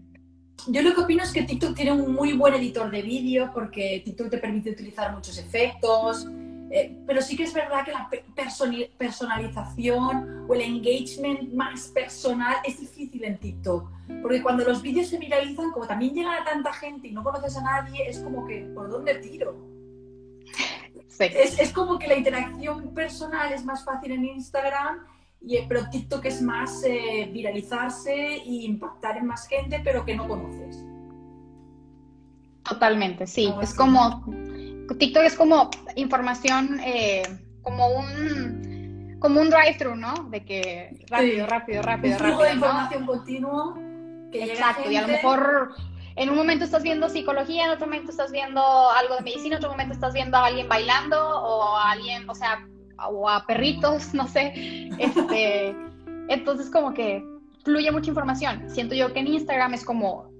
Yo lo que opino es que TikTok tiene un muy buen editor de vídeo porque TikTok te permite utilizar muchos efectos, eh, pero sí que es verdad que la personalización o el engagement más personal es difícil en TikTok. Porque cuando los vídeos se viralizan, como también llegan a tanta gente y no conoces a nadie, es como que, ¿por dónde tiro? Es, como que la interacción personal es más fácil en Instagram, y, pero TikTok es más eh, viralizarse e impactar en más gente, pero que no conoces. Totalmente, sí. es como, TikTok es como información, eh, como un, como un drive-thru, ¿no? De que rápido, rápido, rápido, rápido. de información continuo. Exacto, y a lo mejor en un momento estás viendo psicología, en otro momento estás viendo algo de medicina, en otro momento estás viendo a alguien bailando o a alguien, o sea, o a perritos, no sé. Este, entonces como que fluye mucha información. Siento yo que en Instagram es como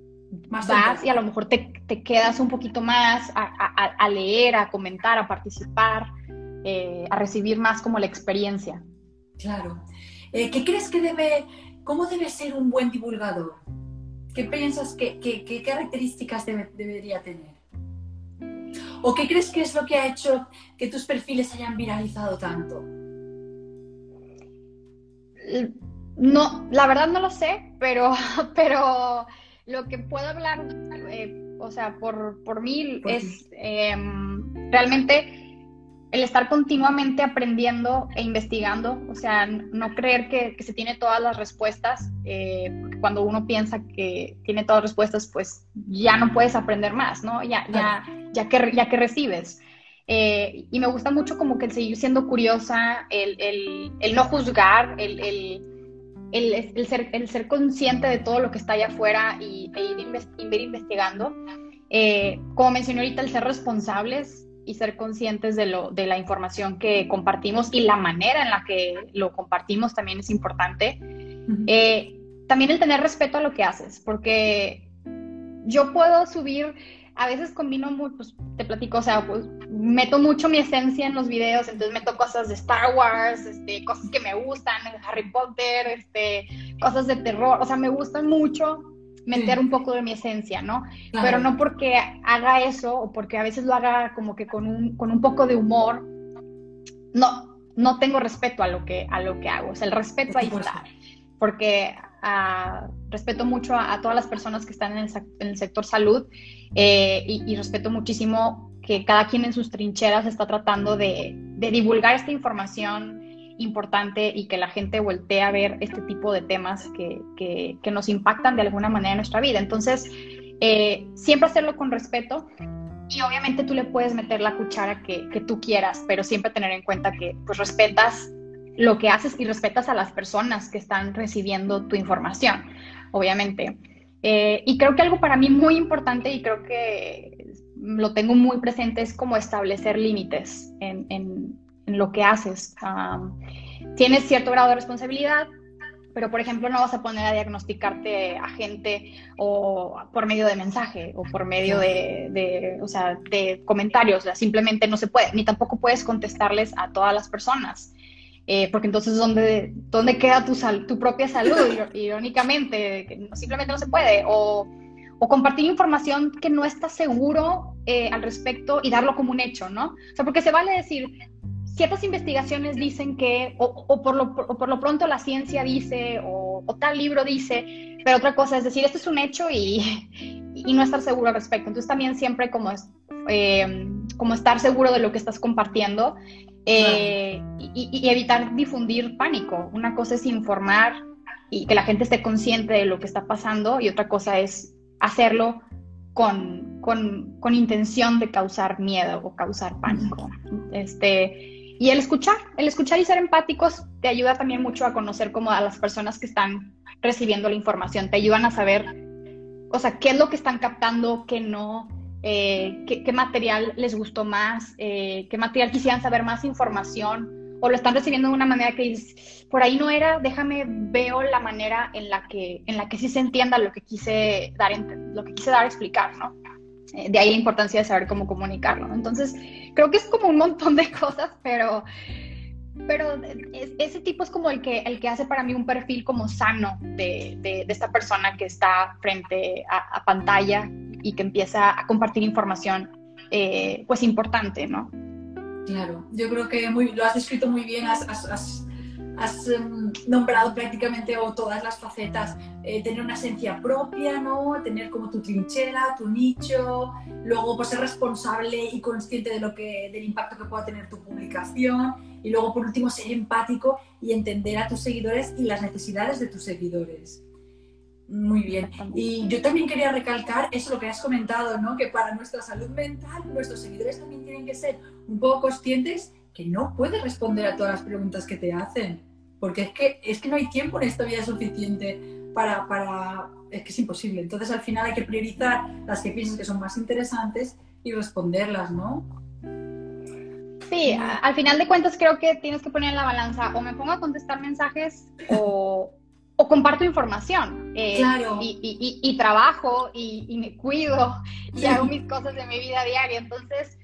más vas y a lo mejor te, te quedas un poquito más a, a, leer, a comentar, a participar, eh, a recibir más como la experiencia. Claro. Eh, ¿Qué crees que debe, cómo debe ser un buen divulgador? ¿Qué piensas que, qué características debería tener? ¿O qué crees que es lo que ha hecho que tus perfiles hayan viralizado tanto? No, la verdad no lo sé, pero, pero lo que puedo hablar, eh, o sea, por, por mí es em, realmente el estar continuamente aprendiendo e investigando, o sea, no creer que, se tiene todas las respuestas, eh, porque cuando uno piensa que tiene todas las respuestas, pues ya no puedes aprender más, ¿no? Ya, ya, ya, que, ya que recibes. Eh, y me gusta mucho como que el seguir siendo curiosa, el, el, el no juzgar, el, el, ser, el ser consciente de todo lo que está allá afuera y, e ir, investigando. Eh, como mencioné ahorita, el ser responsables, y ser conscientes de, lo, de la información que compartimos y la manera en la que lo compartimos también es importante. Eh, también el tener respeto a lo que haces, porque yo puedo subir, a veces combino, muy, pues te platico, o sea, pues meto mucho mi esencia en los videos, entonces meto cosas de Star Wars, este, cosas que me gustan, Harry Potter, este, cosas de terror, o sea, me gustan mucho meter un poco de mi esencia, ¿no? Pero no porque haga eso o porque a veces lo haga como que con un, con un poco de humor, no, no tengo respeto a lo que, a lo que hago. O sea, el respeto ahí está. Porque respeto mucho a, todas las personas que están en el, en el sector salud eh, y, respeto muchísimo que cada quien en sus trincheras está tratando de, divulgar esta información importante y que la gente voltee a ver este tipo de temas que, que, nos impactan de alguna manera en nuestra vida. Entonces, eh, siempre hacerlo con respeto y obviamente tú le puedes meter la cuchara que, que, tú quieras, pero siempre tener en cuenta que pues respetas lo que haces y respetas a las personas que están recibiendo tu información, obviamente. Eh, y creo que algo para mí muy importante y creo que lo tengo muy presente es como establecer límites en, lo que haces. tienes cierto grado de responsabilidad, pero por ejemplo no vas a poner a diagnosticarte a gente o por medio de mensaje o por medio de, o sea, de comentarios, simplemente no se puede, ni tampoco puedes contestarles a todas las personas. Eh, porque entonces, ¿dónde, ¿dónde queda tu, sal, tu propia salud? Irónicamente, simplemente no se puede. O, o compartir información que no estás seguro eh, al respecto y darlo como un hecho, ¿no? O sea, porque se vale decir, ciertas investigaciones dicen que, o, por, lo, por, lo, pronto la ciencia dice, o, tal libro dice, pero otra cosa es decir, esto es un hecho y, y no estar seguro al respecto. Entonces también siempre como, es, eh, como estar seguro de lo que estás compartiendo eh, y, y, evitar difundir pánico. Una cosa es informar y que la gente esté consciente de lo que está pasando y otra cosa es hacerlo con, con, con intención de causar miedo o causar pánico. Este, y el escuchar, el escuchar y ser empáticos te ayuda también mucho a conocer como a las personas que están recibiendo la información, te ayudan a saber, o sea, qué es lo que están captando, qué no, eh, qué, material les gustó más, eh, qué material quisieran saber más información, o lo están recibiendo de una manera que dices, por ahí no era, déjame, veo la manera en la que, en la que sí se entienda lo que quise dar, lo que quise dar a explicar, ¿no? Eh, de ahí la importancia de saber cómo comunicarlo. Entonces, creo que es como un montón de cosas, pero, pero ese tipo es como el que, el que hace para mí un perfil como sano de, de, esta persona que está frente a, pantalla y que empieza a compartir información, eh, pues importante, ¿no? Claro, yo creo que muy, lo has escrito muy bien, has, em, nombrado prácticamente todas las facetas, eh, tener una esencia propia, ¿no? Tener como tu trinchera, tu nicho, luego pues ser responsable y consciente de lo que, del impacto que pueda tener tu publicación y luego por último ser empático y entender a tus seguidores y las necesidades de tus seguidores. Muy bien. Y yo también quería recalcar eso lo que has comentado, ¿no? Que para nuestra salud mental, nuestros seguidores también tienen que ser un poco conscientes que no puedes responder a todas las preguntas que te hacen, porque es que, es que no hay tiempo en esta vida suficiente para, para... Es que es imposible. Entonces al final hay que priorizar las que piensas que son más interesantes y responderlas, ¿no? Sí, al final de cuentas creo que tienes que poner en la balanza o me pongo a contestar mensajes o, o comparto información. Eh, claro. y, y, y, trabajo y, me cuido y hago mis cosas de mi vida diaria. Entonces,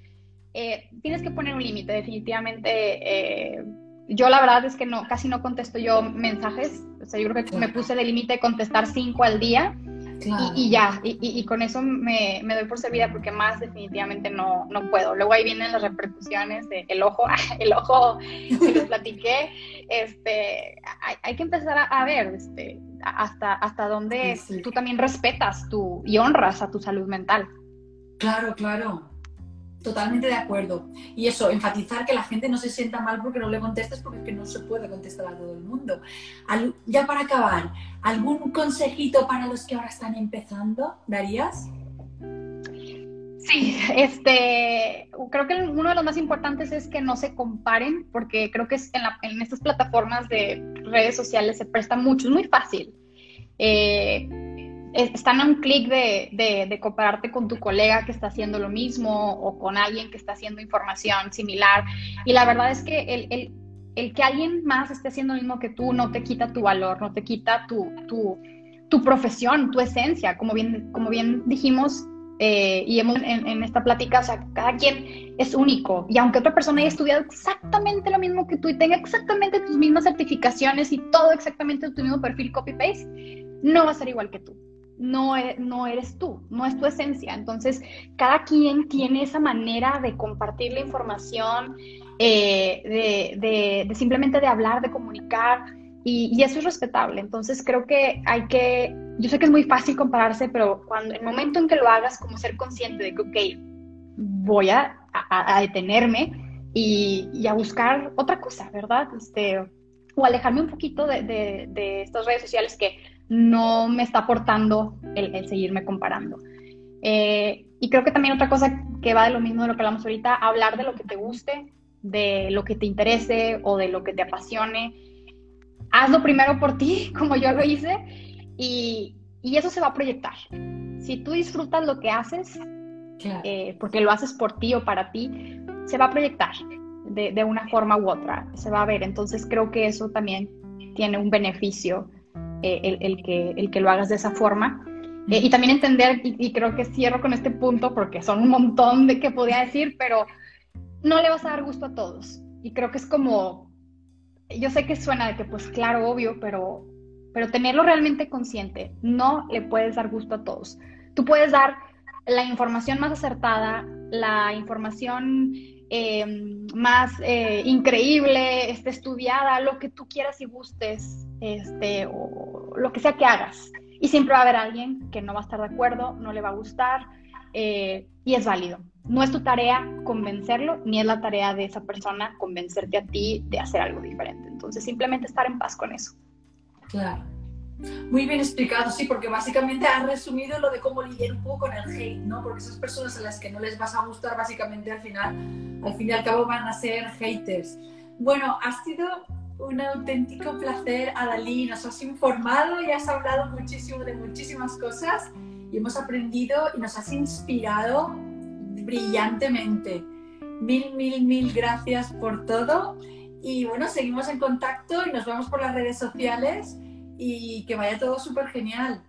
eh, tienes que poner un límite, definitivamente. Eh, yo la verdad es que no, casi no contesto yo mensajes. O sea, yo creo que me puse de límite contestar cinco al día. Y, ya, y, con eso me, me, doy por servida porque más definitivamente no, no puedo. Luego ahí vienen las repercusiones de el ojo, el ojo que les platiqué. Este, hay, hay que empezar a, a, ver este, hasta, hasta dónde tú también respetas tu, y honras a tu salud mental. Claro, claro. Totalmente de acuerdo. Y eso, enfatizar que la gente no se sienta mal porque no le contestes, porque es que no se puede contestar a todo el mundo. ya para acabar, ¿algún consejito para los que ahora están empezando, darías? Sí, este, creo que uno de los más importantes es que no se comparen, porque creo que en, en estas plataformas de redes sociales se presta mucho, es muy fácil. Eh, están a un clic de, de, compararte con tu colega que está haciendo lo mismo o con alguien que está haciendo información similar. Y la verdad es que el, que alguien más esté haciendo lo mismo que tú no te quita tu valor, no te quita tu profesión, tu esencia. Como bien, como bien dijimos eh, y hemos, en, en, esta plática, o sea, cada quien es único. Y aunque otra persona haya estudiado exactamente lo mismo que tú y tenga exactamente tus mismas certificaciones y todo exactamente tu mismo perfil copy-paste, no va a ser igual que tú no, e, no eres tú, no es tu esencia. Entonces, cada quien tiene esa manera de compartir la información, eh, de, simplemente de hablar, de comunicar, y, eso es respetable. Entonces, creo que hay que, yo sé que es muy fácil compararse, pero cuando el momento en que lo hagas, como ser consciente de que, ok, voy a, detenerme y, a buscar otra cosa, ¿verdad? Este, o alejarme un poquito de, de estas redes sociales que no me está aportando el, seguirme comparando. Eh, y creo que también otra cosa que va de lo mismo de lo que hablamos ahorita, hablar de lo que te guste, de lo que te interese o de lo que te apasione. Hazlo primero por ti, como yo lo hice, y, eso se va a proyectar. Si tú disfrutas lo que haces, eh, porque lo haces por ti o para ti, se va a proyectar de, de, una forma u otra, se va a ver. Entonces creo que eso también tiene un beneficio eh, el, que, el que lo hagas de esa forma. Eh, y también entender, y, creo que cierro con este punto porque son un montón de que podía decir, pero no le vas a dar gusto a todos. Y creo que es como, yo sé que suena de que pues claro, obvio, pero, pero tenerlo realmente consciente, no le puedes dar gusto a todos. Tú puedes dar la información más acertada, la información eh, más increíble, este, estudiada, lo que tú quieras y gustes, este, o lo que sea que hagas. Y siempre va a haber alguien que no va a estar de acuerdo, no le va a gustar, eh, y es válido. No es tu tarea convencerlo, ni es la tarea de esa persona convencerte a ti de hacer algo diferente. Entonces, simplemente estar en paz con eso. Claro. Muy bien explicado, sí, porque básicamente has resumido lo de cómo lidiar un poco con el hate, ¿no? Porque esas personas a las que no les vas a gustar, básicamente al final, al fin y al cabo van a ser haters. Bueno, ha sido un auténtico placer, Adalí. Nos has informado y has hablado muchísimo de muchísimas cosas y hemos aprendido y nos has inspirado brillantemente. Mil, mil, mil gracias por todo. Y bueno, seguimos en contacto y nos vemos por las redes sociales y que vaya todo súper genial.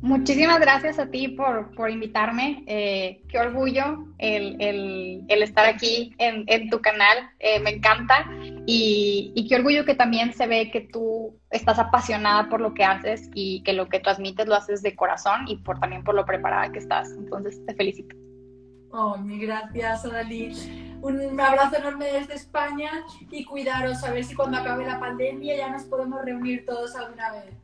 Muchísimas gracias a ti por, por invitarme. Eh, qué orgullo el, el, estar aquí en, en tu canal. Eh, me encanta. Y, y, qué orgullo que también se ve que tú estás apasionada por lo que haces y que lo que transmites lo haces de corazón y por, también por lo preparada que estás. Entonces, te felicito. Oh, mi gracias, Adalí. Un abrazo enorme desde España y cuidaros, a ver si cuando acabe la pandemia ya nos podemos reunir todos alguna vez.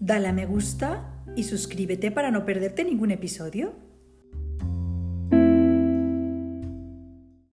Dale a me gusta y suscríbete para no perderte ningún episodio.